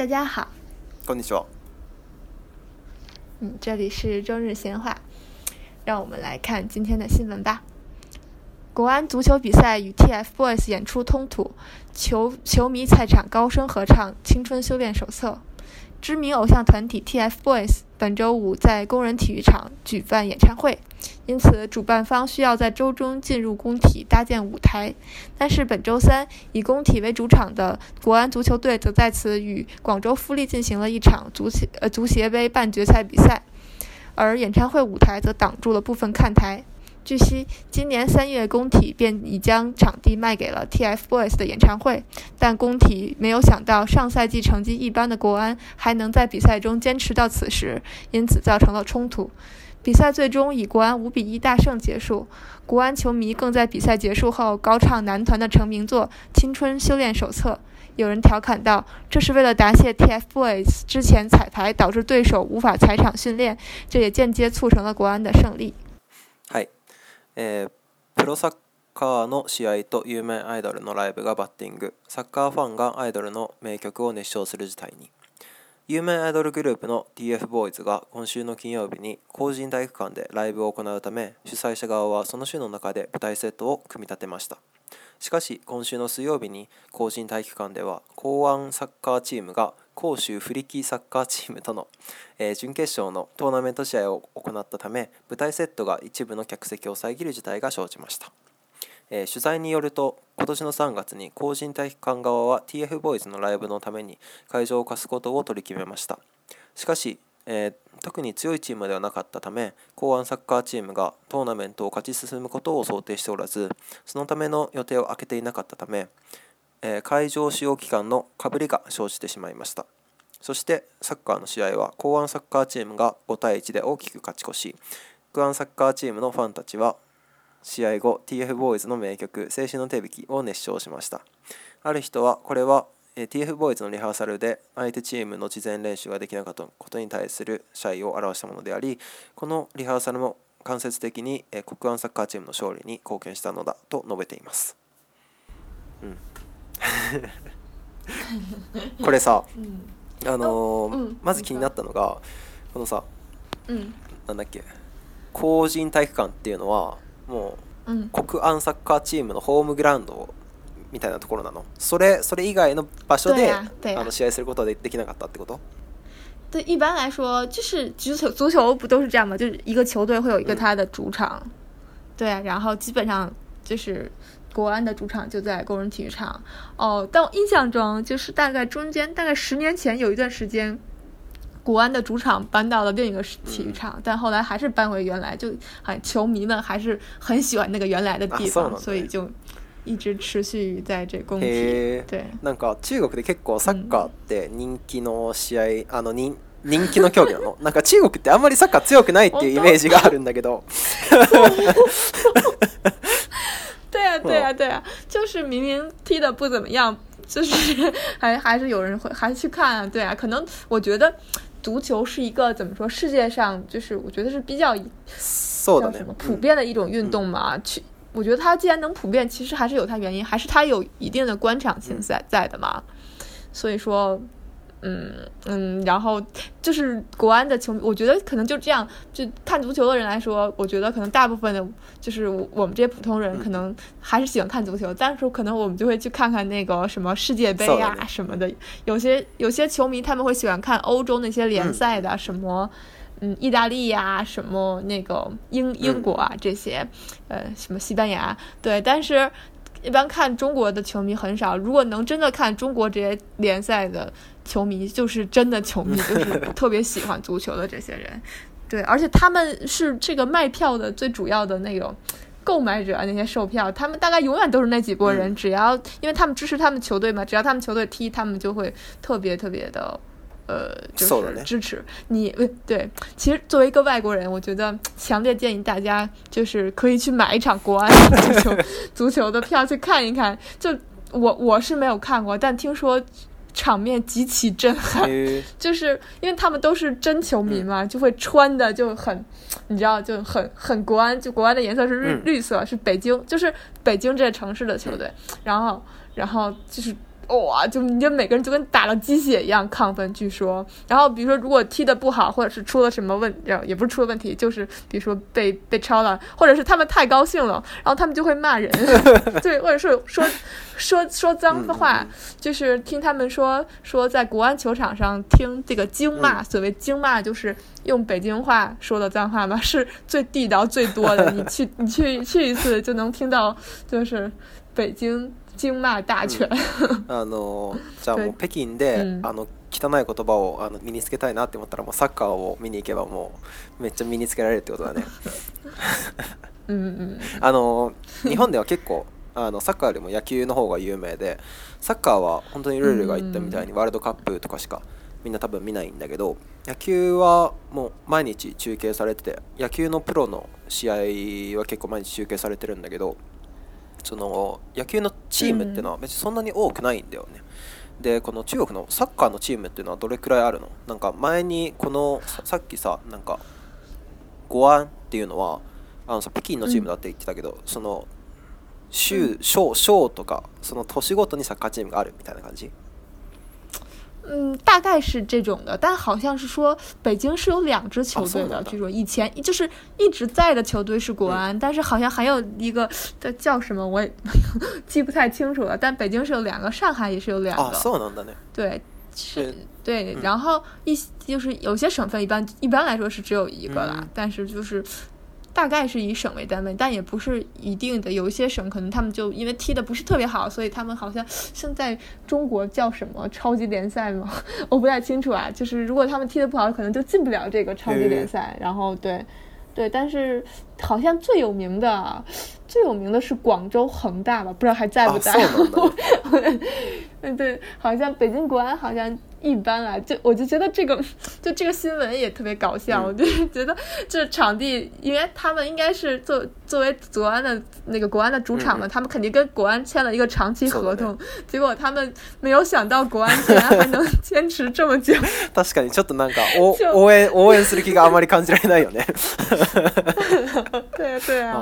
大家好，こんにちは。嗯，这里是中日闲话，让我们来看今天的新闻吧。国安足球比赛与 TFBOYS 演出冲突，球球迷菜场高声合唱《青春修炼手册》。知名偶像团体 TFBOYS 本周五在工人体育场举办演唱会，因此主办方需要在周中进入工体搭建舞台。但是本周三，以工体为主场的国安足球队则在此与广州富力进行了一场足协呃足协杯半决赛比赛，而演唱会舞台则挡住了部分看台。据悉，今年三月，工体便已将场地卖给了 TFBOYS 的演唱会，但工体没有想到，上赛季成绩一般的国安还能在比赛中坚持到此时，因此造成了冲突。比赛最终以国安五比一大胜结束，国安球迷更在比赛结束后高唱男团的成名作《青春修炼手册》。有人调侃道：“这是为了答谢 TFBOYS 之前彩排，导致对手无法踩场训练，这也间接促成了国安的胜利。”えー、プロサッカーの試合と有名アイドルのライブがバッティングサッカーファンがアイドルの名曲を熱唱する事態に有名アイドルグループの TFBOYS が今週の金曜日に公人体育館でライブを行うため主催者側はその週の中で舞台セットを組み立てましたしかし今週の水曜日に公人体育館では公安サッカーチームが甲州フリキーサッカーチームとの、えー、準決勝のトーナメント試合を行ったため舞台セットが一部の客席を遮る事態が生じました、えー、取材によると今年の3月に後人体育館側は TF ボーイズのライブのために会場を貸すことを取り決めましたしかし、えー、特に強いチームではなかったため公安サッカーチームがトーナメントを勝ち進むことを想定しておらずそのための予定を空けていなかったため会場使用期間のかぶりが生じてしまいましたそしてサッカーの試合は公安サッカーチームが5対1で大きく勝ち越し国安サッカーチームのファンたちは試合後 TF ボーイズの名曲「青春の手引き」を熱唱しましたある人はこれは TF ボーイズのリハーサルで相手チームの事前練習ができなかったことに対する謝意を表したものでありこのリハーサルも間接的に国安サッカーチームの勝利に貢献したのだと述べています。うん これさ、うん、あのーうん、まず気になったのがこのさ、うん、なんだっけ公人体育館っていうのはもう、うん、国安サッカーチームのホームグラウンドみたいなところなのそれそれ以外の場所であの試合することはできなかったってこと对，一般来说，就是足球足球不都是这样吗？就是一个球队会有一个他的主场，对、然后基本上就是国安的主场就在工人体育场哦，但我印象中就是大概中间大概十年前有一段时间，国安的主场搬到了另一个体育场，但后来还是搬回原来，就哎，球迷们还是很喜欢那个原来的地方，所以就一直持续在这工体。对，なんか中国で結構サッカーって人気の試合、あのに人気の競技なの。なんか中国ってあんまりサッカー強くないっていうイメージがあるんだけど。对呀，对呀，对呀，就是明明踢的不怎么样，就是还还是有人会还去看。对啊，可能我觉得足球是一个怎么说，世界上就是我觉得是比较，什么普遍的一种运动嘛。去，我觉得它既然能普遍，其实还是有它原因，还是它有一定的官场性在在的嘛。所以说。嗯嗯，然后就是国安的球，迷，我觉得可能就这样。就看足球的人来说，我觉得可能大部分的，就是我们这些普通人，可能还是喜欢看足球。但是可能我们就会去看看那个什么世界杯啊什么的。有些有些球迷他们会喜欢看欧洲那些联赛的，什么嗯意大利呀，什么那个英英国啊这些，呃什么西班牙对，但是。一般看中国的球迷很少，如果能真的看中国这些联赛的球迷，就是真的球迷，就是特别喜欢足球的这些人。对，而且他们是这个卖票的最主要的那种购买者，那些售票，他们大概永远都是那几波人，只要因为他们支持他们球队嘛，只要他们球队踢，他们就会特别特别的。呃，就是支持你，对，其实作为一个外国人，我觉得强烈建议大家就是可以去买一场国安 足球足球的票去看一看。就我我是没有看过，但听说场面极其震撼，就是因为他们都是真球迷嘛，就会穿的就很，你知道就很很国安，就国安的颜色是绿绿色，是北京，就是北京这城市的球队，然后然后就是。哇，就你就每个人就跟打了鸡血一样亢奋，据说。然后比如说，如果踢得不好，或者是出了什么问，也不是出了问题，就是比如说被被抄了，或者是他们太高兴了，然后他们就会骂人，对，或者是说说说脏话，就是听他们说说在国安球场上听这个京骂，所谓京骂就是用北京话说的脏话嘛，是最地道最多的。你去你去去一次就能听到，就是北京。经骂大全。あのじゃあもう北京で、あの汚い言葉をあの身につけたいなって思ったらもうサッカーを見に行けばもうめっちゃ身につけられるってことだね。うん あの日本では結構あのサッカーよりも野球の方が有名でサッカーは本当にルールが言ったみたいにワールドカップとかしかみんな多分見ないんだけど野球はもう毎日中継されてて野球のプロの試合は結構毎日中継されてるんだけどその野球のチームっていうのは別にそんなに多くないんだよね。うん、でこの中国のサッカーのチームっていうのはどれくらいあるのなんか前にこのさっきさなんか五安っていうのはあのさ北京のチームだって言ってたけど、うん、その州、うん、とかその年ごとにサッカーチームがあるみたいな感じ嗯，大概是这种的，但好像是说北京是有两支球队的，据说以前就是一直在的球队是国安，但是好像还有一个叫什么我也记不太清楚了，但北京是有两个，上海也是有两个，对，是，对，然后一就是有些省份一般一般来说是只有一个啦，但是就是。大概是以省为单位，但也不是一定的。有一些省可能他们就因为踢的不是特别好，所以他们好像现在中国叫什么超级联赛吗？我不太清楚啊。就是如果他们踢的不好，可能就进不了这个超级联赛。然后对，对，但是。好像最有名的，最有名的是广州恒大吧？不知道还在不在。对 对，好像北京国安好像一般啊。就我就觉得这个，就这个新闻也特别搞笑。我就觉得这场地，因为他们应该是作作为国安的那个国安的主场嘛，他们肯定跟国安签了一个长期合同。结果他们没有想到国安竟然还能坚持这么久。確かにちょっとなんか 応援応援する気があまり感じられないよね。对啊对啊，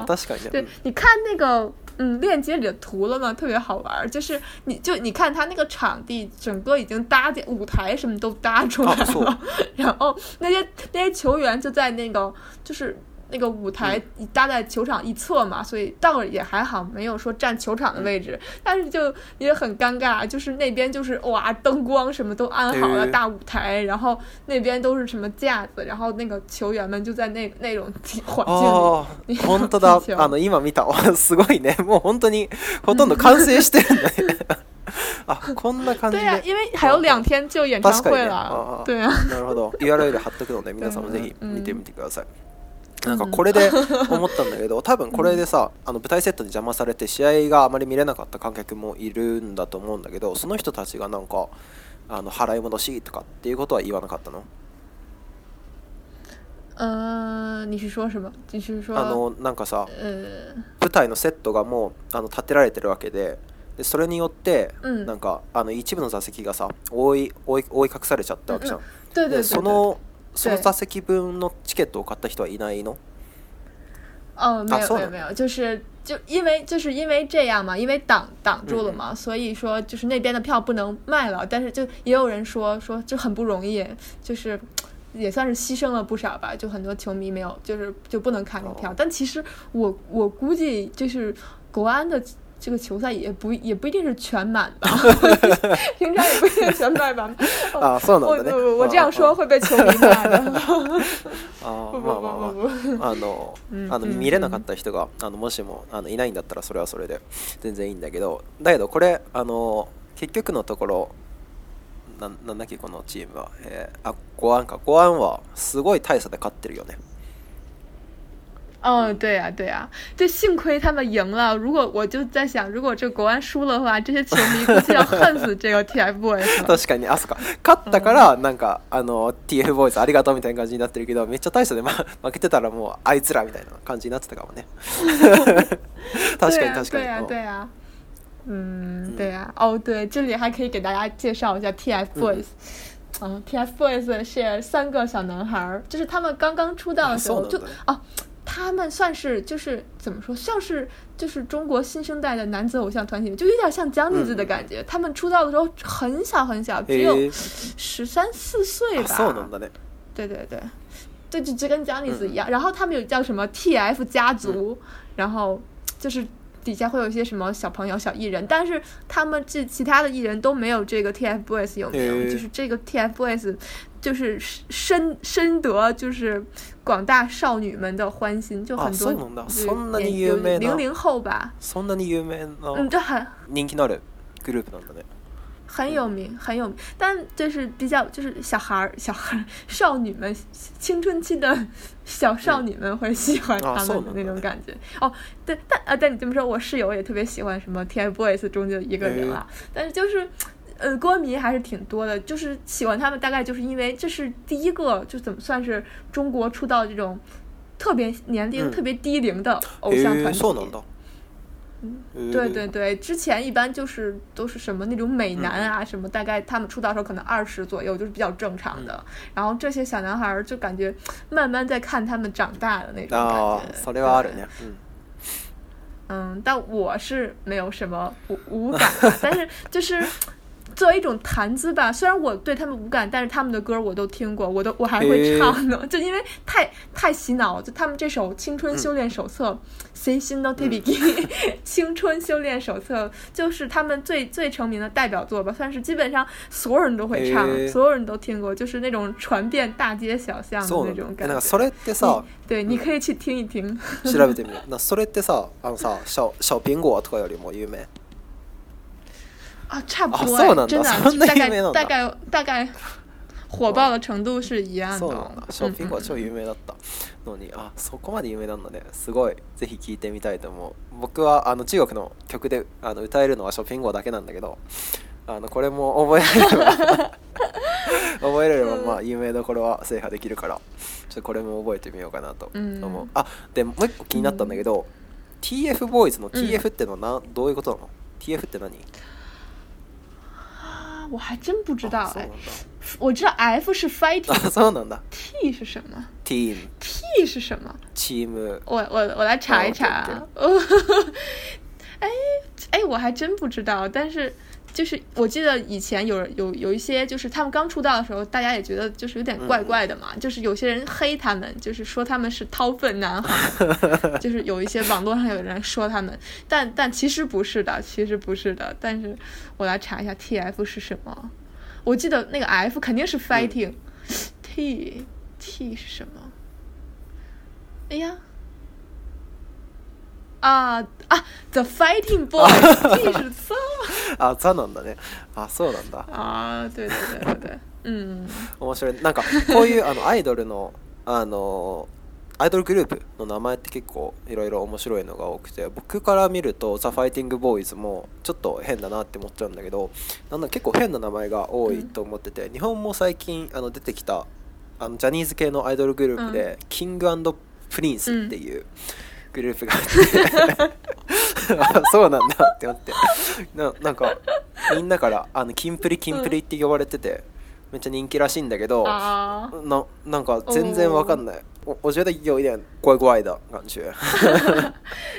对，你看那个嗯链接里的图了吗？特别好玩，就是你就你看他那个场地，整个已经搭建舞台，什么都搭出来了，然后那些那些球员就在那个就是。那个舞台搭在球场一侧嘛，所以倒也还好，没有说占球场的位置，但是就也很尴尬，就是那边就是哇，灯光什么都安好了，大舞台，然后那边都是什么架子，然后那个球员们就在那那种环境里。哦，本当だ。あの今見た、すごいね。もう本当にほとんど完成してるね。あ、こんな感じ。对啊，因为还有两天就演唱会了，对啊。なるほど。貼っとくので、皆さんもぜひ見てみてください。なんかこれで 思ったんだけど多分これでさあの舞台セットに邪魔されて試合があまり見れなかった観客もいるんだと思うんだけどその人たちがなんかあの払い戻しとかっていうことは言わなかったのあのなんかさ、舞台のセットがもうあの建てられてるわけででそれによって、なんかあの一部の座席がさ覆い覆い覆い隠されちゃったわけじゃん。でその坐座席分的 ticket 买的人没有？哦，没有没有没有，就是就因为就是因为这样嘛，因为挡挡住了嘛，所以说就是那边的票不能卖了。但是就也有人说说就很不容易，就是也算是牺牲了不少吧。就很多球迷没有，就是就不能看门票。但其实我我估计就是国安的。这个球赛也不也不一定是全满吧，平常也不一定全败吧。啊，そうなん我我这样说会被球迷骂的。あ不不不不不。あのあの見れなかった人があのもしもあのいないんだったらそれはそれで全然いいんだけど、だけどこれあの結局のところ。ななんだっけこのチームは、えー、あゴアンかゴアンはすごい大差で勝ってるよね哦，对呀，对呀，就幸亏他们赢了。如果我就在想，如果这国安输了的话，这些球迷估计要恨死这个 TFBOYS 確かにあそか勝ったからなんかあの TFBOYS ありがとうみたいな感じになってるけどめっちゃ大差で 負けてたらもうあいつらみたいな感じになってたかもね。確かに確かに。对对呀，对呀。嗯，对呀。哦，对，这里还可以给大家介绍一下 TFBOYS。嗯，TFBOYS 是三个小男孩儿，就是他们刚刚出道的时候就啊。他们算是就是怎么说，像是就是中国新生代的男子偶像团体，就有点像姜子子的感觉。他们出道的时候很小很小，只有十三四岁吧。对对对，对，就就跟姜子子一样。然后他们有叫什么 TF 家族，然后就是。底下会有一些什么小朋友、小艺人，但是他们这其他的艺人都没有这个 TFBOYS 有名，就是这个 TFBOYS 就是深深得就是广大少女们的欢心，就很多零零后吧，そん很。人気のあるなんだね。很有名，很有名，但就是比较就是小孩儿、小孩儿、少女们、青春期的小少女们会喜欢他们的那种感觉。哦，对，但啊，但你这么说，我室友也特别喜欢什么 TFBOYS 中的一个人啊。但是就是，呃，歌迷还是挺多的，就是喜欢他们，大概就是因为这是第一个就怎么算是中国出道这种特别年龄特别低龄的偶像团体。对对对，之前一般就是都是什么那种美男啊，什么大概他们出道时候可能二十左右就是比较正常的，然后这些小男孩儿就感觉慢慢在看他们长大的那种感觉。嗯，嗯，但我是没有什么无感，但是就是。作为一种谈资吧，虽然我对他们无感，但是他们的歌我都听过，我都我还会唱呢。就因为太太洗脑，就他们这首《青春修炼手册》，青春修炼手册就是他们最最成名的代表作吧，算是基本上所有人都会唱，所有人都听过，就是那种传遍大街小巷的那种感觉。对，你可以去听一听。那小以，对，对，你可以去听啊，差不多、啊，真的，大概大概大概火爆的程度是一样的。ショッピングは超有名だったのに、あ、そこまで有名なので、すごいぜひ聴いてみたいと思う。僕はあの中国の曲であの歌えるのはショッピングだけなんだけど、あのこれも覚えられれば 覚えられればまあ有名どころは制覇できるから、ちょっとこれも覚えてみようかなと思う。あ、でもう一個気になったんだけど、TF ボーイズの TF ってのはな、うん、どういうことなの？TF って何？我还真不知道，哎，我知道 F 是 fighting，这能的。T 是什么？Team。T 是什么？Team。我我我来查一查哦、哈 哈。哎哎，我还真不知道，但是。就是我记得以前有有有一些就是他们刚出道的时候，大家也觉得就是有点怪怪的嘛。就是有些人黑他们，就是说他们是掏粪男孩，就是有一些网络上有人说他们，但但其实不是的，其实不是的。但是我来查一下 TF 是什么，我记得那个 F 肯定是 fighting，T T 是什么？哎呀，啊啊，The Fighting Boys T 是。あザなんだねあそうなんだああ对对对对うん面白いなんかこういうあのアイドルのあのアイドルグループの名前って結構いろいろ面白いのが多くて僕から見るとザ・ファイティング・ボーイズもちょっと変だなって思っちゃうんだけどなんだ結構変な名前が多いと思ってて、うん、日本も最近あの出てきたあのジャニーズ系のアイドルグループで、うん、キングプリンスっていう、うんグループがあって そうなんだって思ってななんかみんなから「あのキンプリキンプリ」って呼ばれてて、めっちゃ人気らしいんだけどななんか全然わかんない我は。觉得有一点怪怪的感觉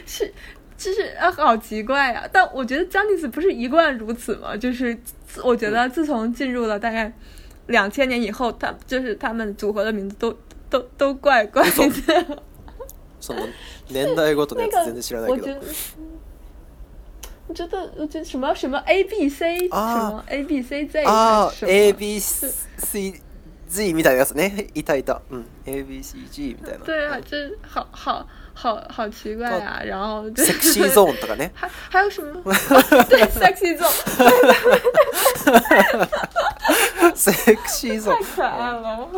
是就是啊，好奇怪呀、啊！但我觉得 j a n i は。不是一贯如此吗？就是我觉得自从进入了大概两千年以后，他就是他们组合的名字都都都怪怪的。什么？年代ごとのやつ全然知らないけど。ちょっと、觉得什么什么 A B C 什 A B C Z a B C Z みたいなやつね，いたいた，ん。a B C G みたいな。对啊，这好好好好奇怪啊！然后 sexy zone とかね。还还有什么？对，sexy zone。sexy zone。太可爱了。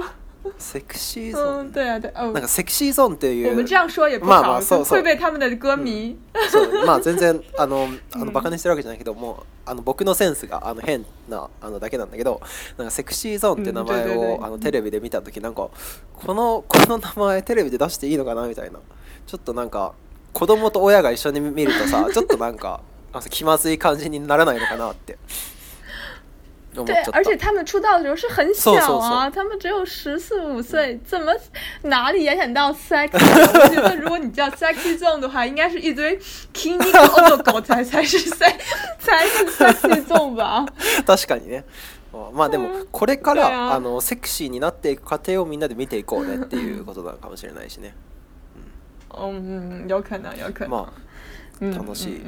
セクシーゾーン、对啊，对なんかセクシーゾーンっていう我们这样说也不好，まあまあそうそう会被他们的歌迷。そうまあ全然 あのあのバカにしてるわけじゃないけど、もうあの僕のセンスがあの変なあのだけなんだけど、なんかセクシーゾーンって名前を、あのテレビで見た時なんかこのこの名前テレビで出していいのかなみたいな、ちょっとなんか子供と親が一緒に見るとさ、ちょっとなんか。気まずい感じにならないのかなって对，而且他们出道的时候是很小啊，他们只有十四五岁，怎么哪里演演到 sexy？我觉得如果你叫 sexy zone 的话，应该是一堆 king of g o 才才是 s e 才是 sexy zone 吧？確かにね。まあでもこれからあのセクシーになっていく過程をみんなで見ていこうねっていうことなのかもしれないしね。うん、ないよくない。まあ楽しい。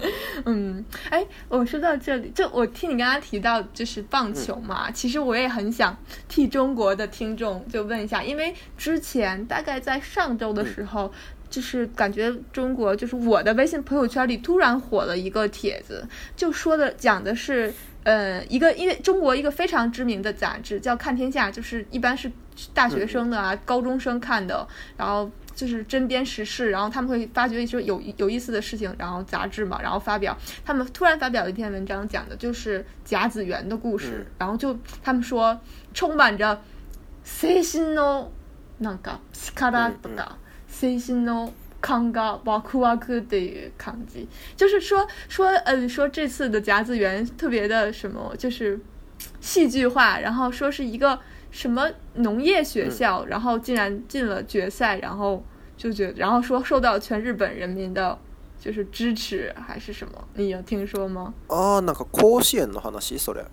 嗯，哎，我说到这里，就我听你刚刚提到就是棒球嘛，其实我也很想替中国的听众就问一下，因为之前大概在上周的时候，就是感觉中国就是我的微信朋友圈里突然火了一个帖子，就说的讲的是。呃，一个因为中国一个非常知名的杂志叫《看天下》，就是一般是大学生的啊、高中生看的，然后就是针砭时事，然后他们会发掘一些有有意思的事情，然后杂志嘛，然后发表。他们突然发表一篇文章，讲的就是甲子园的故事，然后就他们说充满着 C 心哦，那个咔哒哒的，C 心哦。抗告，哇酷哇酷的康击，就是说说，嗯，说这次的夹子园特别的什么，就是戏剧化，然后说是一个什么农业学校，然后竟然进了决赛，然后就觉得，然后说受到全日本人民的，就是支持还是什么，你有听说吗？啊，那个高师的，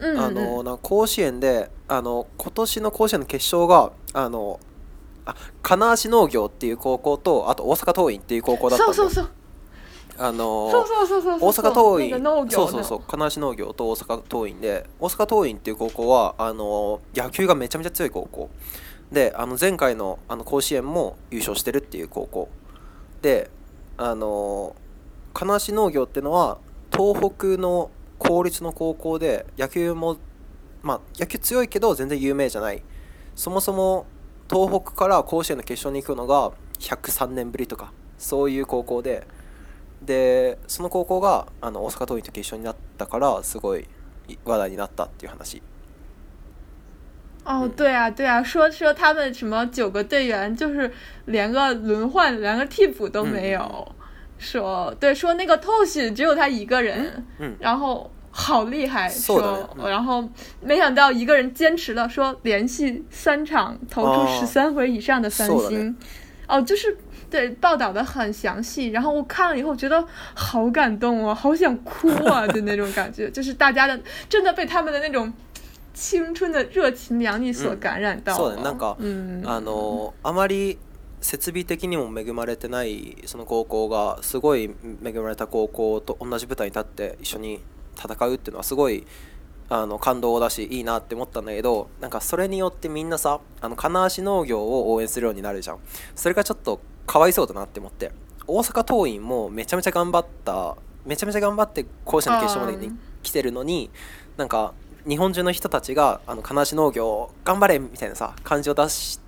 嗯，嗯，嗯，嗯，嗯，嗯，あ金足農業っていう高校とあと大阪桐蔭っていう高校だったんそうそうそうあのー、そうそうそうそう大阪桐蔭そうそうそう金足農業と大阪桐蔭で大阪桐蔭っていう高校はあのー、野球がめちゃめちゃ強い高校であの前回のあの甲子園も優勝してるっていう高校であのー、金足農業っていうのは東北の公立の高校で野球もまあ野球強いけど全然有名じゃないそもそも東北から甲子園の決勝に行くのが103年ぶりとかそういう高校ででその高校があの大阪桐蔭と決勝になったからすごい話題になったっていう話。哦，对啊，对啊，说说他们什么九个队员，就是连个轮换、连个替补都没有。嗯、说对，说那个 Tosh 只有他一个人。嗯。然后好厉害！说，然后没想到一个人坚持了，说连续三场投出十三回以上的三星，哦，就是对报道的很详细。然后我看了以后觉得好感动啊，好想哭啊的 那种感觉，就是大家的真的被他们的那种青春的热情洋溢所感染到。对，那个，嗯，あのあまり設備的にも恵まれてないその高校がすごい恵まれた高校と同じ舞台に立って一緒に。戦うっていうのはすごいあの感動だしいいなって思ったんだけどなんかそれによってみんなさあの金足農業を応援するようになるじゃんそれがちょっとかわいそうだなって思って大阪桐蔭もめちゃめちゃ頑張っためちゃめちゃ頑張って甲子園の決勝までに来てるのになんか日本中の人たちがあの金足農業頑張れみたいなさ感じを出し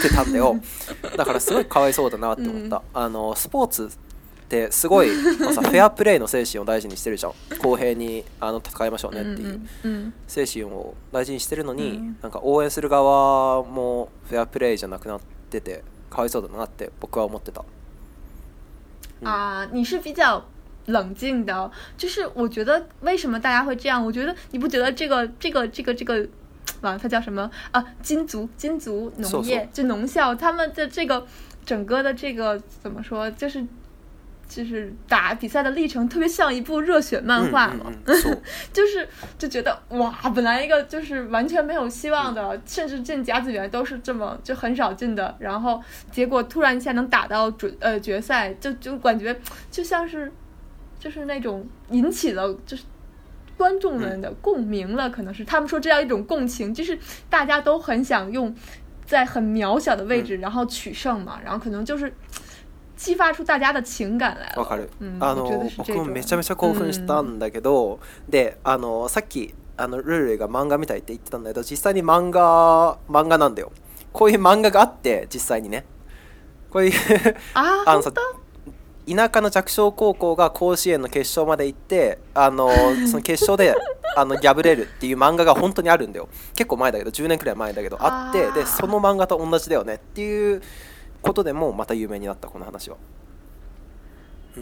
てたんだよだからすごいかわいそうだなって思った、うん、あのスポーツってすごいさ フェアプレーの精神を大事にしてるじゃん公平にあの戦いましょうねっていう精神を大事にしてるのに、うん、なんか応援する側もフェアプレーじゃなくなっててかわいそうだなって僕は思ってた。啊、嗯，uh, 你是比较冷静的，就是我觉得为什么大家会这样？我觉得你不觉得这个这个这个这个，完、啊、它叫什么啊？金族金族农业就农校他们的这个整个的这个怎么说？就是就是打比赛的历程特别像一部热血漫画嘛，就是就觉得哇，本来一个就是完全没有希望的，甚至进甲子园都是这么就很少进的，然后结果突然一下能打到准呃决赛，就就感觉就像是就是那种引起了就是观众们的共鸣了，可能是他们说这样一种共情，就是大家都很想用在很渺小的位置然后取胜嘛，然后可能就是。激发出大家的情感来わかる、あの僕もめちゃめちゃ興奮したんだけど、であのさっきあのルールが漫画みたいって言ってたんだけど実際に漫画漫画なんだよこういう漫画があって実際にねこういうあ あのさ田舎の弱小高校が甲子園の決勝まで行ってあの その決勝であのギャブレるっていう漫画が本当にあるんだよ結構前だけど10年くらい前だけどあってでその漫画と同じだよねっていうことでもまた有名になったこの話を。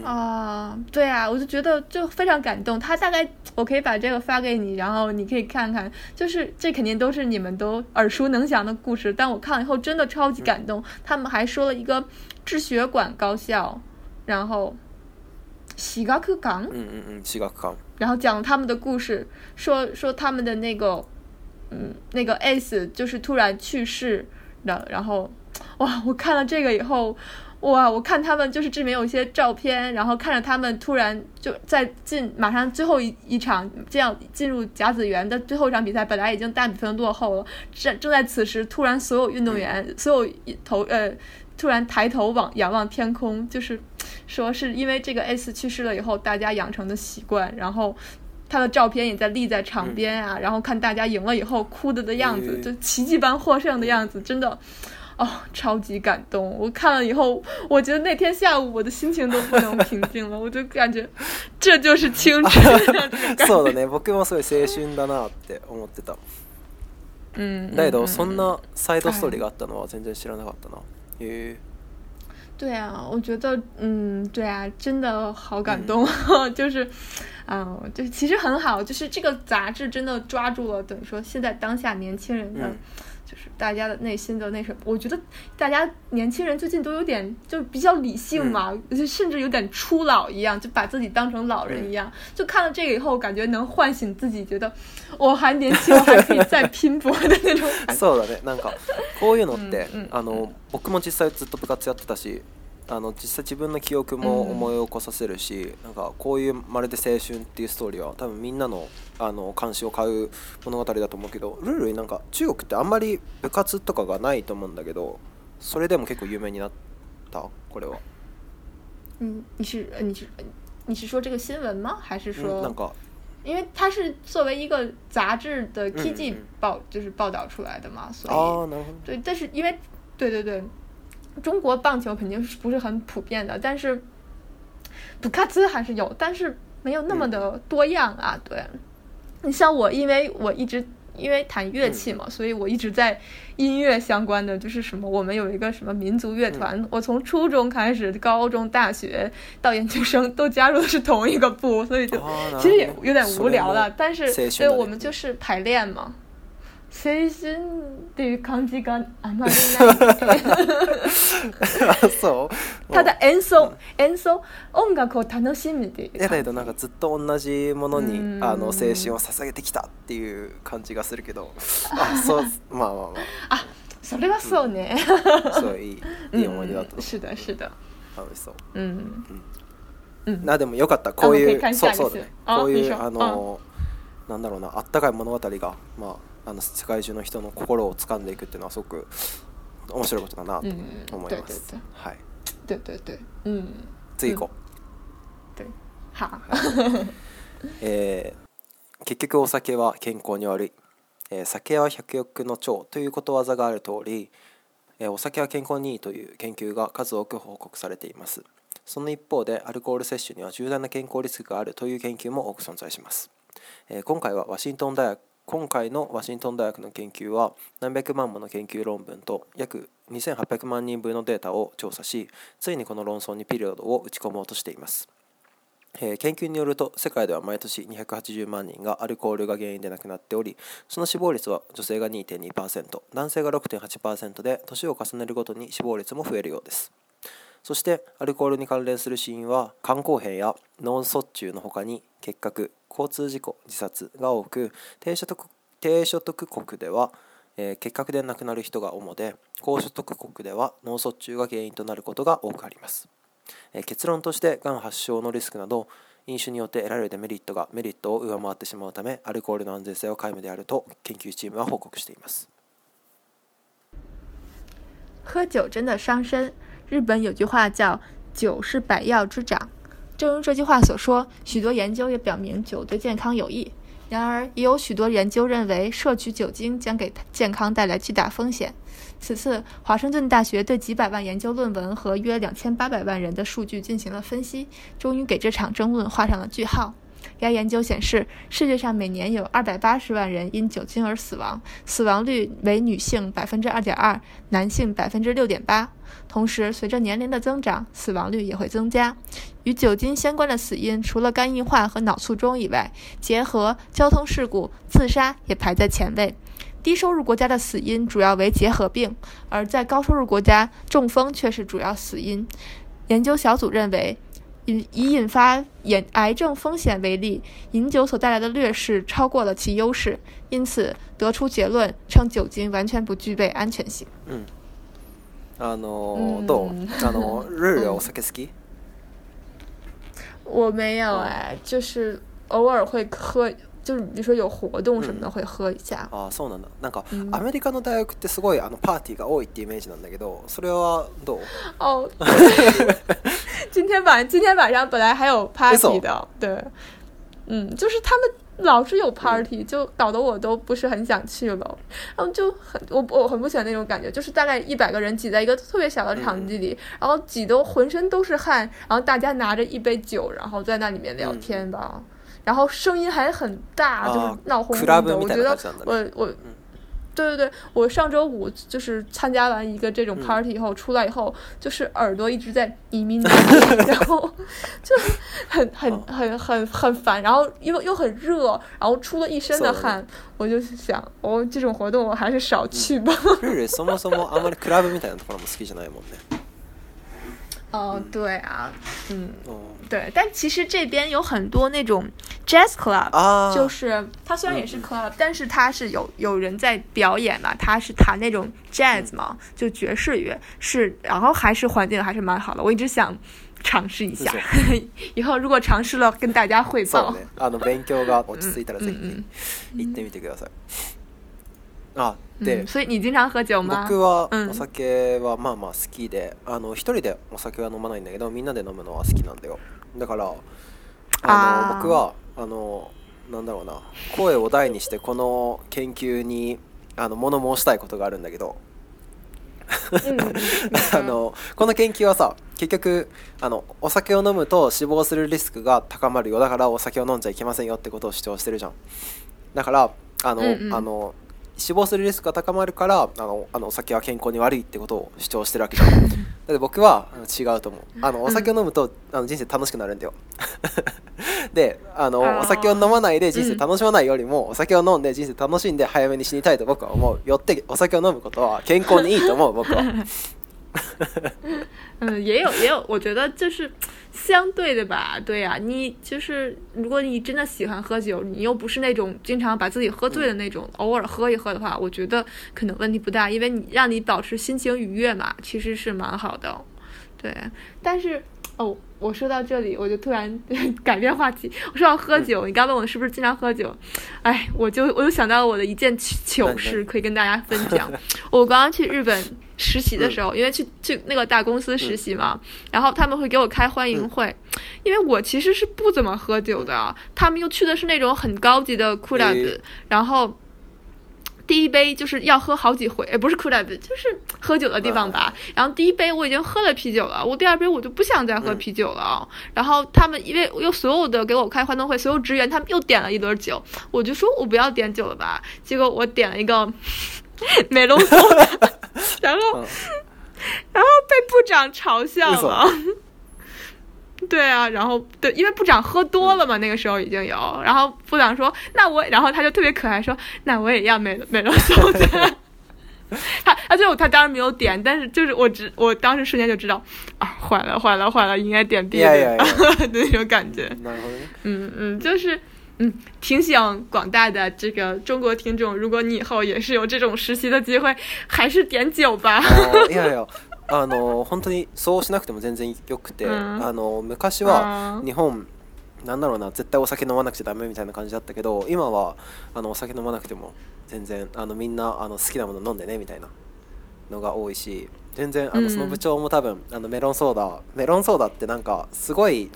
啊，对啊，我就觉得就非常感动。他大概我可以把这个发给你，然后你可以看看，就是这肯定都是你们都耳熟能详的故事。但我看了以后真的超级感动。他们还说了一个治血管高校，然后西高克港，嗯嗯嗯，西高克港，然后讲他们的故事，说说他们的那个，嗯，那个 S 就是突然去世的，然后。哇，我看了这个以后，哇，我看他们就是这里面有一些照片，然后看着他们突然就在进马上最后一一场这样进入甲子园的最后一场比赛，本来已经大比分落后了，正正在此时突然所有运动员所有头呃突然抬头往仰望天空，就是说是因为这个 S 去世了以后大家养成的习惯，然后他的照片也在立在场边啊，然后看大家赢了以后哭的的样子，就奇迹般获胜的样子，真的。哦，超级感动！我看了以后，我觉得那天下午我的心情都不能平静了。我就感觉，这就是青春。そうだね。僕もすごい青春だなって思ってた。うだけどそんなサイドストーリーがあったのは全然知らなかったな。え。对啊，我觉得，嗯，对啊，真的好感动，就是，啊，就是其实很好，就是这个杂志真的抓住了等于说现在当下年轻人的。就是大家的内心的那什么，我觉得大家年轻人最近都有点就比较理性嘛，就甚至有点初老一样，就把自己当成老人一样。就看了这个以后，感觉能唤醒自己，觉得我还年轻，还可以再拼搏的那种。そうだね、なんかこういうのって あの僕も実際ずっと部活やってたし。あの実際自分の記憶も思い起こさせるし、うん、なんかこういうまるで青春っていうストーリーは多分みんなのあの関心を買う物語だと思うけどルールになんか中国ってあんまり部活とかがないと思うんだけどそれでも結構有名になったこれは。嗯，你是呃，し、是你这个新聞。吗？还是说？なんか因为它是作为一个杂志的 K G 报、就是报道出来的嘛，所以、对，但是因为对对对，中国棒球肯定是不是很普遍的，但是布卡兹还是有，但是没有那么的多样啊。对，你像我，因为我一直因为弹乐器嘛，所以我一直在音乐相关的，就是什么，我们有一个什么民族乐团，我从初中开始，高中、大学到研究生都加入的是同一个部，所以就其实也有点无聊了。但是，所以我们就是排练嘛。青春っていう感じがあまりない そうただ演奏、うん、演奏音楽を楽しむっていうやだけどなんかずっと同じものにあの青春を捧げてきたっていう感じがするけどあそう まあまあまああそれはそうね、うん、そういいいい思い出だと、うしだしだ楽しそううん、うん、、なでもよかったこういうそうそうだねこういうあのなんだろうなあったかい物語がまああの世界中の人の心を掴んでいくっていうのはすごく面白いことだなと思います。嗯、はい。对对对，ん。次行こう。は好。えー、結局お酒は健康に悪い。えー、酒は百欲の長ということわざがある通り、えー、お酒は健康にいいという研究が数多く報告されています。その一方でアルコール摂取には重大な健康リスクがあるという研究も多く存在します。えー、今回はワシントン大学今回のワシントン大学の研究は何百万もの研究論文と約2800万人分のデータを調査しついにこの論争にピリオドを打ち込もうとしています、えー、研究によると世界では毎年280万人がアルコールが原因で亡くなっておりその死亡率は女性が2.2%男性が6.8%で年を重ねるごとに死亡率も増えるようですそしてアルコールに関連する死因は肝硬変や脳卒中のほかに結核交通事故自殺が多く低所得低所得国では、えー、結核で亡くなる人が主で高所得国では脳卒中が原因となることが多くあります、えー、結論としてがん発症のリスクなど飲酒によって得られるデメリットがメリットを上回ってしまうためアルコールの安全性は皆無であると研究チームは報告しています喝酒真的伤身日本有句话叫“酒是百药之长”，正如这句话所说，许多研究也表明酒对健康有益。然而，也有许多研究认为摄取酒精将给健康带来巨大风险。此次，华盛顿大学对几百万研究论文和约两千八百万人的数据进行了分析，终于给这场争论画上了句号。该研究显示，世界上每年有二百八十万人因酒精而死亡，死亡率为女性百分之二点二，男性百分之六点八。同时，随着年龄的增长，死亡率也会增加。与酒精相关的死因，除了肝硬化和脑卒中以外，结核、交通事故、自杀也排在前位。低收入国家的死因主要为结核病，而在高收入国家，中风却是主要死因。研究小组认为。以以引发眼癌症风险为例，饮酒所带来的劣势超过了其优势，因此得出结论称酒精完全不具备安全性。嗯，あのどうあの ルールお酒好き？我没有哎，就是偶尔会喝。就是比如说有活动什么的，会喝一下。啊，そうなんだ。なんかアメリカの大学ってすごいあのパーティーが多いってイメージなんだけど、それはどう？哦，今天晚今天晚上本来还有 party 的，对，嗯，就是他们老是有 party，就搞得我都不是很想去了。然后就很我我很不喜欢那种感觉，就是大概一百个人挤在一个特别小的场地里，然后挤得浑身都是汗，然后大家拿着一杯酒，然后在那里面聊天吧。然后声音还很大，就是闹哄哄的。我觉得，我我，对对对，我上周五就是参加完一个这种 party 以后，出来以后就是耳朵一直在民，然后就很很很很很烦。然后又又很热，然后出了一身的汗，我就想，我这种活动我还是少去吧。哦，对啊，嗯，对，但其实这边有很多那种 jazz club，就是它虽然也是 club，但是它是有有人在表演嘛，他是弹那种 jazz 吗？就爵士乐是，然后还是环境还是蛮好的，我一直想尝试一下，以后如果尝试了跟大家汇报。嗯嗯嗯で、うん、所以你经常喝酒吗僕はお酒はまあまあ好きで、あの一人でお酒は飲まないんだけどみんなで飲むのは好きなんだよだからあの僕はあのなんだろうな声を大にしてこの研究にあの物申したいことがあるんだけど あのこの研究はさ結局あのお酒を飲むと死亡するリスクが高まるよだからお酒を飲んじゃいけませんよってことを主張してるじゃんだからあの、うんうん、あの死亡するリスクが高まるからあのあのお酒は健康に悪いってことを主張してるわけじゃん だって僕は違うと思うあのお酒を飲むと、うん、あの人生楽しくなるんだよ であのお酒を飲まないで人生楽しまないよりも、うん、お酒を飲んで人生楽しんで早めに死にたいと僕は思うよってお酒を飲むことは健康にいいと思う僕は 嗯，也有也有，我觉得就是相对的吧。对呀，你就是如果你真的喜欢喝酒，你又不是那种经常把自己喝醉的那种，偶尔喝一喝的话，我觉得可能问题不大，因为你让你保持心情愉悦嘛，其实是蛮好的。对，但是哦，我说到这里，我就突然 改变话题，我说要喝酒，你刚问我是不是经常喝酒，哎，我就我又想到我的一件糗事，可以跟大家分享。我刚刚去日本。实习的时候，因为去去那个大公司实习嘛，然后他们会给我开欢迎会，因为我其实是不怎么喝酒的，他们又去的是那种很高级的库拉 l 然后第一杯就是要喝好几回，哎，不是库拉 l 就是喝酒的地方吧，然后第一杯我已经喝了啤酒了，我第二杯我就不想再喝啤酒了，然后他们因为又所有的给我开欢迎会，所有职员他们又点了一堆酒，我就说我不要点酒了吧，结果我点了一个梅 龙 然后，然后被部长嘲笑了。对啊，然后对，因为部长喝多了嘛，那个时候已经有。然后部长说：“那我……”然后他就特别可爱说：“那我也要美美容修姐。”他他最后他当时没有点，但是就是我知我当时瞬间就知道啊，坏了坏了坏了，应该点别的的那种感觉。嗯嗯，就是。嗯，提醒广大的这个中国听众，如果你以后也是有这种实习的机会，还是点酒吧。いやいや、あの本当にそうしなくても全然よくて、あの昔は日本なんだろうな絶対お酒飲まなくてダメみたいな感じだったけど、今はあのお酒飲まなくても全然あのみんなあの好きなもの飲んでねみたいなのが多いし、全然あのその部長も多分あのメロンソーダ、メロンソーダってなんかすごい。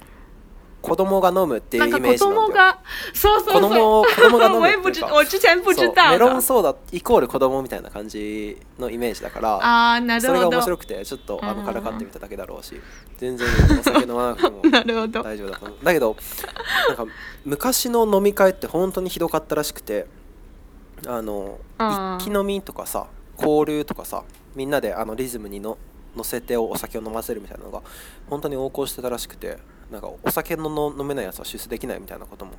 子供が飲むっていうイメージ子供がそうそうそう子供子供が飲むっていうか我 メロンソーダイコール子供みたいな感じのイメージだからあなるほどそれが面白くてちょっとあのからかってみただけだろうし、全然お酒飲まなくても 大丈夫だと思うだけどなんか昔の飲み会って本当にひどかったらしくてあの一気飲みとかさ交流とかさみんなであのリズムにの乗せてお酒を飲ませるみたいなのが本当に横行してたらしくてなんかお酒の飲めないやつは出世できないみたいなことも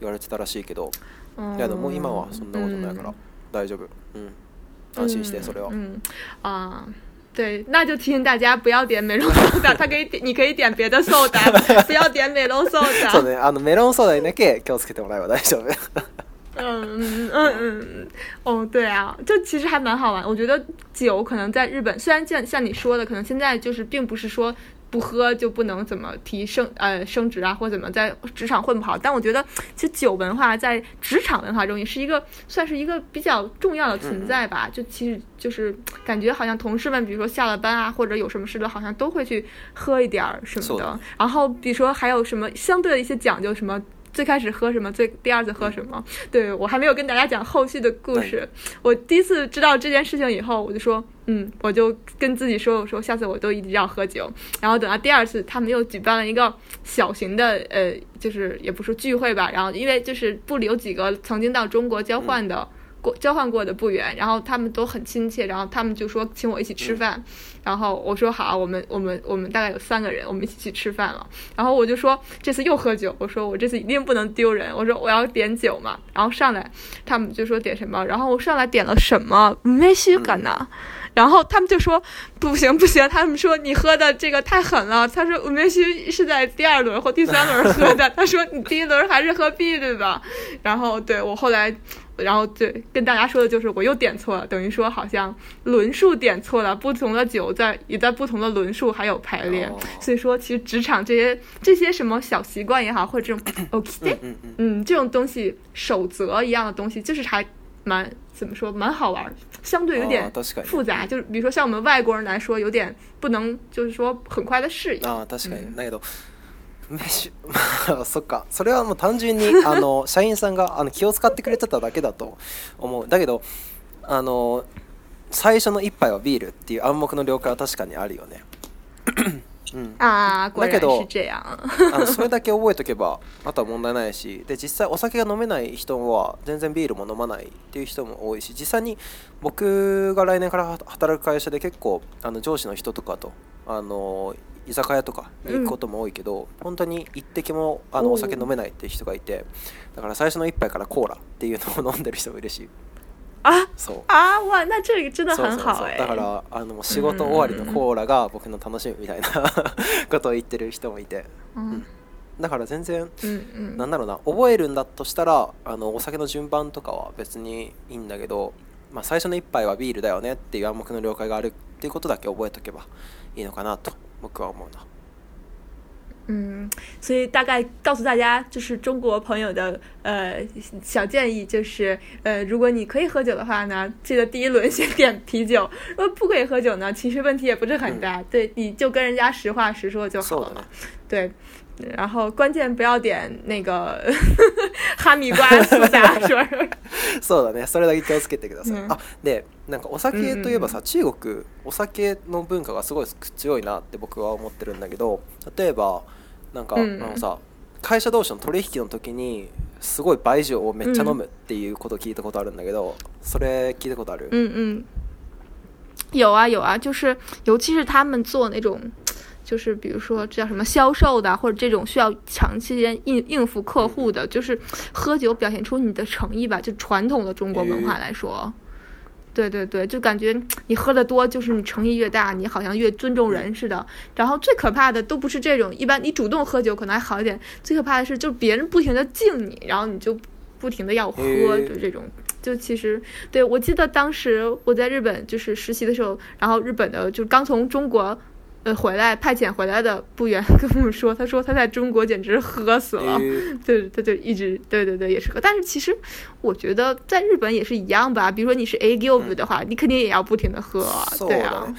言われてたらしいけどいやでも今はそんなことないから大丈夫、うん安心してそれは。嗯啊。对，那就提醒大家不要点美容ソーダ，他可以点，你可以点别的ソーダ，不要点美容ソーダ。そうね、あのメロンソーダにだけ気をつけてもらえば大丈夫。嗯嗯嗯嗯，哦，对啊，就其实还蛮好玩。我觉得酒可能在日本，虽然像像你说的，可能现在就是并不是说不喝就不能怎么提升呃升职啊，或者怎么在职场混不好。但我觉得，其实酒文化在职场文化中也是一个算是一个比较重要的存在吧。就其实就是感觉好像同事们，比如说下了班啊，或者有什么事的，好像都会去喝一点儿什么的。然后比如说还有什么相对的一些讲究什么。最开始喝什么？最第二次喝什么？对我还没有跟大家讲后续的故事。我第一次知道这件事情以后，我就说，嗯，我就跟自己说，我说下次我都一定要喝酒。然后等到第二次，他们又举办了一个小型的，呃，就是也不是聚会吧。然后因为就是部里有几个曾经到中国交换的过交换过的部员，然后他们都很亲切，然后他们就说请我一起吃饭。然后我说好，我们我们我们大概有三个人，我们一起去吃饭了。然后我就说这次又喝酒，我说我这次一定不能丢人，我说我要点酒嘛。然后上来他们就说点什么，然后我上来点了什么，没然后他们就说：“不行不行！”他们说：“你喝的这个太狠了。”他说：“们明鑫是在第二轮或第三轮喝的。”他说：“你第一轮还是喝 B 对吧？”然后对我后来，然后对跟大家说的就是我又点错了，等于说好像轮数点错了，不同的酒在也在不同的轮数还有排列。所以说，其实职场这些这些什么小习惯也好，或者这种 OK，嗯，这种东西守则一样的东西，就是还蛮。怎么说蛮好玩，相对有点复杂。就是比如说像我们外国人来说，有点不能就是说很快的适应。あ確かに。だけど。まあ、そっかそれはもう単純にあの社員さんがあの気を使ってくれてただけだと思うだけどあの最初の一杯はビールっていう暗黙の了解は確かにあるよねうん、ああこれはあそれだけ覚えとけばあとは問題ないしで実際お酒が飲めない人は全然ビールも飲まないっていう人も多いし実際に僕が来年から働く会社で結構あの上司の人とかとあの居酒屋とか行くことも多いけど、うん、本当に一滴もあのお酒飲めないっていう人がいてだから最初の一杯からコーラっていうのを飲んでる人もいるしあそうあわ那这里真的很好だからあの仕事終わりのコーラが僕の楽しみみたいな ことを言ってる人もいて、うん、だから全然、なんだろうな覚えるんだとしたらあのお酒の順番とかは別にいいんだけど、まあ、最初の一杯はビールだよねっていう暗黙の了解があるっていうことだけ覚えとけばいいのかなと僕は思うな。嗯，所以大概告诉大家，就是中国朋友的呃小建议，就是呃，如果你可以喝酒的话呢，记得第一轮先点啤酒；果不可以喝酒呢，其实问题也不是很大，对，你就跟人家实话实说就好了。对，然后关键不要点那个哈密瓜苏打水。そうだね、それだけ気をつけてください。あ、でなんかお酒といえばさ、中国お酒の文化がすごい強いなって僕は思ってるんだけど、例えば。なんかあのさ、会社同士の取引の時にすごい杯数をめっちゃ飲むっていうこと聞いたことあるんだけど、それ聞いたことある？嗯嗯，有啊有啊，就是尤其是他们做那种，就是比如说叫什么销售的，或者这种需要长期间应应付客户的，就是喝酒表现出你的诚意吧。就传统的中国文化来说。对对对，就感觉你喝得多，就是你诚意越大，你好像越尊重人似的。然后最可怕的都不是这种，一般你主动喝酒可能还好一点。最可怕的是，就别人不停的敬你，然后你就不停的要喝，就这种。就其实，对我记得当时我在日本就是实习的时候，然后日本的就刚从中国。回来派遣回来的部员跟我们说，他说他在中国简直喝死了，对，他就一直对对对，也是喝。但是其实我觉得在日本也是一样吧，比如说你是 A g i o 的话，你肯定也要不停的喝，对啊。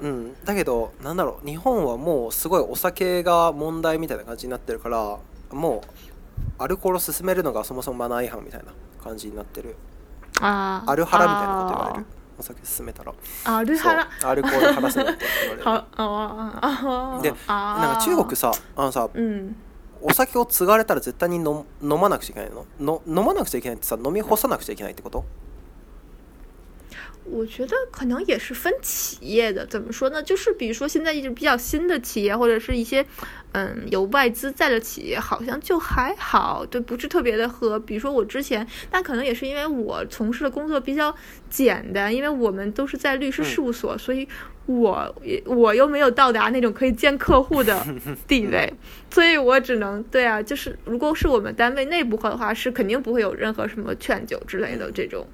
嗯，だけどなんだろう。日本はもうすごいお酒が問題みたいな感じになってるから、もうアルコール進めるのがそもそもマナー違反みたいな感じになってる。あ、アルハラみたいなこと言われる。お酒勧めたらアルハラアルコール話せなって言われる あああでなんか中国さあのさ、うん、お酒を継がれたら絶対に飲まなくちゃいけないのの飲まなくちゃいけないってさ飲み干さなくちゃいけないってこと我觉得可能也是分企业的，怎么说呢？就是比如说现在一直比较新的企业，或者是一些嗯，有外资在的企业好像就还好，对，不是特别的喝。比如说我之前，但可能也是因为我从事的工作比较简单，因为我们都是在律师事务所，所以我也我又没有到达那种可以见客户的地位，所以我只能对啊，就是如果是我们单位内部喝的话，是肯定不会有任何什么劝酒之类的这种，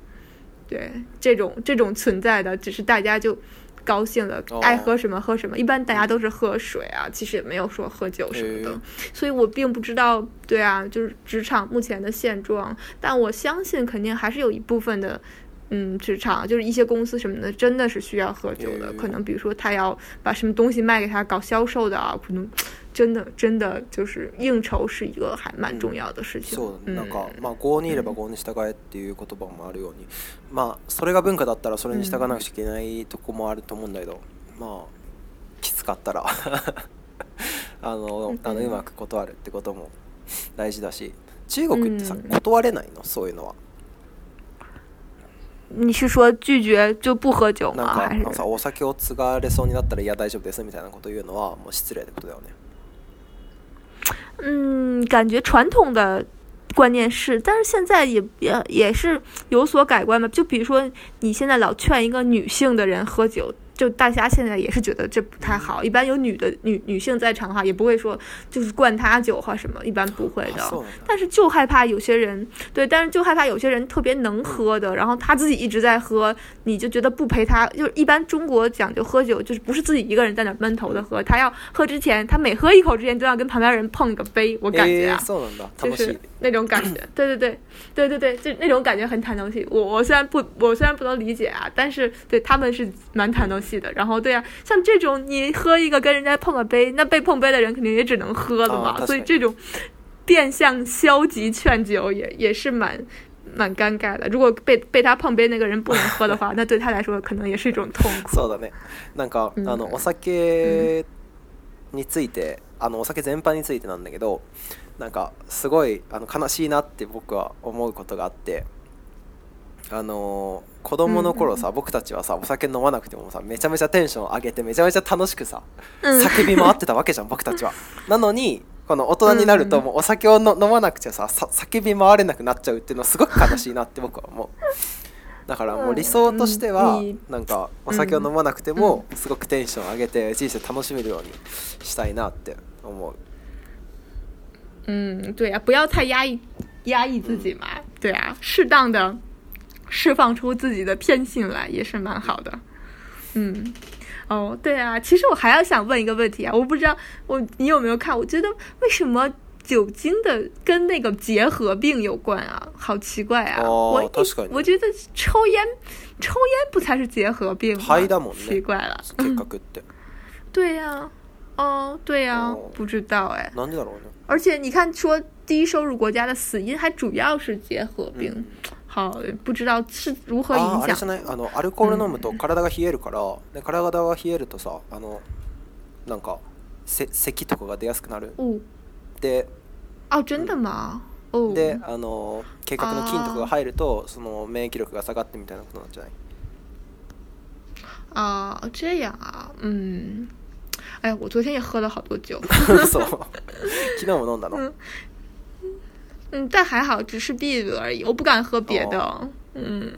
对，这种这种存在的，只是大家就。高兴了，爱喝什么喝什么，一般大家都是喝水啊，其实也没有说喝酒什么的，所以我并不知道，对啊，就是职场目前的现状，但我相信肯定还是有一部分的。嗯，职场就是一些公司什么的，真的是需要喝酒的。可能比如说他要把什么东西卖给他，搞销售的啊，可能真的真的就是应酬是一个还蛮重要的事情。嗯，那个嘛，強にいれば強に従えっていう言葉もあるように、まあそれが文化だったらそれに従わなくちゃいけないとこもあると思うんだけど、まあきつかったらあのうまく断るってことも大事だし、中国ってさ断れないのそういうのは。你是说拒绝就不喝酒吗？还是？お酒をつがれそうになったらいや大丈夫ですみたいなこと言うのはもう失礼ことだよね。嗯，感觉传统的观念是，但是现在也也也是有所改观吧。就比如说，你现在老劝一个女性的人喝酒。就大家现在也是觉得这不太好，一般有女的女女性在场的话，也不会说就是灌他酒或什么，一般不会的。但是就害怕有些人，对，但是就害怕有些人特别能喝的，然后他自己一直在喝，你就觉得不陪他，就一般中国讲究喝酒，就是不是自己一个人在那闷头的喝，他要喝之前，他每喝一口之前都要跟旁边人碰个杯，我感觉啊，就是。那种感觉，对 对对，对对对，就那种感觉很坦诚戏。我我虽然不，我虽然不能理解啊，但是对他们是蛮坦诚戏的。然后对啊，像这种你喝一个跟人家碰个杯，那被碰杯的人肯定也只能喝了嘛。所以这种变相消极劝酒也也是蛮蛮尴尬的。如果被被他碰杯那个人不能喝的话，那对他来说可能也是一种痛苦。そうだね。なんかあのお酒について、あのお酒全般についてなんだけど。なんかすごいあの悲しいなって僕は思うことがあってあのー、子供の頃さ、うんうん、僕たちはさお酒飲まなくてもさめちゃめちゃテンション上げてめちゃめちゃ楽しくさ叫び回ってたわけじゃん 僕たちは。なのにこの大人になるともうお酒を飲まなくちゃさ叫び回れなくなっちゃうっていうのすごく悲しいなって僕は思う。だからもう理想としてはなんかお酒を飲まなくてもすごくテンション上げて人生楽しめるようにしたいなって思う。嗯，对呀，不要太压抑，压抑自己嘛。对啊，适当的释放出自己的天性来也是蛮好的。嗯，哦，对啊，其实我还要想问一个问题啊，我不知道我你有没有看？我觉得为什么酒精的跟那个结核病有关啊？好奇怪啊！哦，确我觉得抽烟抽烟不才是结核病吗？奇怪了，对呀。嗯，对呀、啊哦，不知道哎。なんでだろうね。而且你看，说低收入国家的死因还主要是结核病。嗯好不知道是如何影響あじゃないあのアルコール飲むと体が冷えるから、うん、で体が冷えるとさあのなんかせ咳とかが出やすくなる、うん、であ真的吗、うん、であの計画の菌とかが入るとその免疫力が下がってみたいなことなんじゃないああ这样啊嗯哎呀，我昨天也喝了好多酒。今天我弄的呢？嗯，但还好，只是啤酒而已。我不敢喝别的。嗯。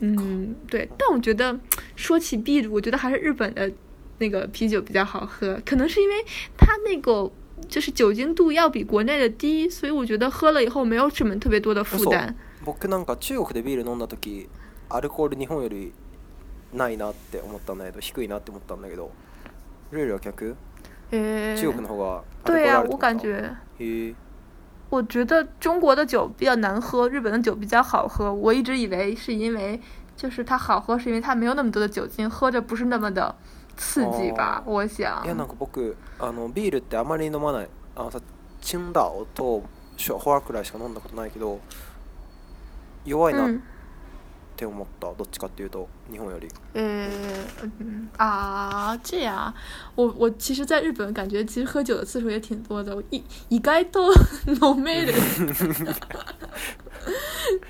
嗯，对。但我觉得，说起啤酒，我觉得还是日本的那个啤酒比较好喝。可能是因为它那个就是酒精度要比国内的低，所以我觉得喝了以后没有什么特别多的负担。僕なんか中国でビール飲んだ時、アルコール日本よりないなって思ったんだけど、低いなって思ったんだけど。锐利啊！脚骨，中国的话，对呀，我感觉，哎，我觉得中国的酒比较难喝，日本的酒比较好喝。我一直以为是因为，就是它好喝是因为它没有那么多的酒精，喝着不是那么的刺激吧？我想。あのビールってあまり飲まない。あたちんだとしゅホワクライしか飲んだことないけど、弱いな。って思ったどっちかっていうと日本よりえ嗯 あ、这样う我我其实在日本感觉其实喝酒的次数也挺多的，意一一概飲める。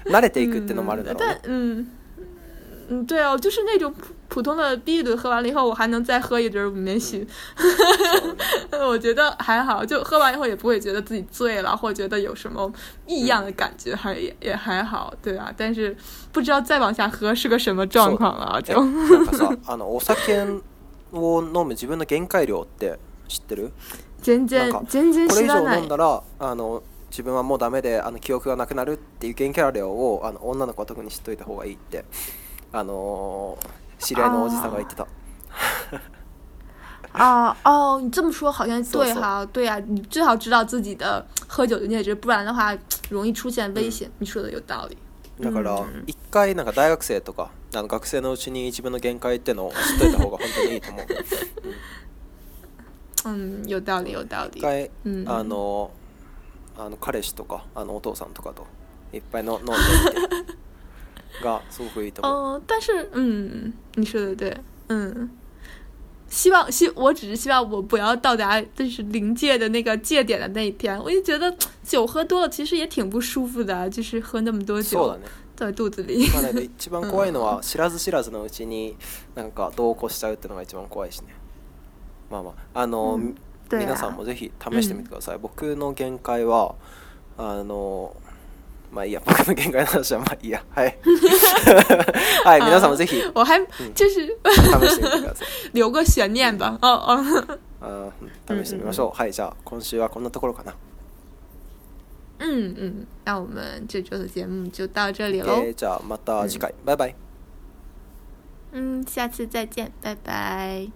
慣れていくってのもあるだろうね、但嗯嗯，对哦，就是那种普普通的杯的喝完了以后，我还能再喝一杯没醒，我觉得还好，就喝完以后也不会觉得自己醉了，或觉得有什么异样的感觉，还也也还好，对啊。但是不知道再往下喝是个什么状况了，就。あのお酒を飲む自分の限界量って知ってる？全然全然知らない。これ以上飲んだらあの自分はもうダメであの記憶がなくなるっていう限界量をあの女の子は特に知っといた方がいいってあの。知り合いのおじさんが言ってた。啊哦，你这么说好像对哈，对呀、啊，你最好知道自己的喝酒的介质，不然的话容易出现危险。你说的有道理。だから一回なんか大学生とかあの学生のうちに自分の限界ってのを知っといた方が本当にいいと思う。うん、有道理有道理。一回、あのあの彼氏とかあのお父さんとかといっぱいの飲んでみて 哦，但是，嗯，你说的对，嗯，希望希，我只是希望我不要到达就是临界的那个界点的那一天。我就觉得酒喝多了其实也挺不舒服的，就是喝那么多酒在肚子里。一番怖いのは知らず知らずのうちに何か動揺しちゃうってのが一番怖いしね。まあまああの皆さんもぜひ試してみてください。僕の限界はあの。まあいいや、僕の限界の話はまあいいや。はい。はい、皆さんもぜひ。我还就是、う試してみてください。留个悬念吧。試してみましょう。はい、じゃあ今週はこんなところかな。うん。那我们这周的节目就到这里喽。じゃあまた次回、バイバイ。嗯，下次再见，拜拜。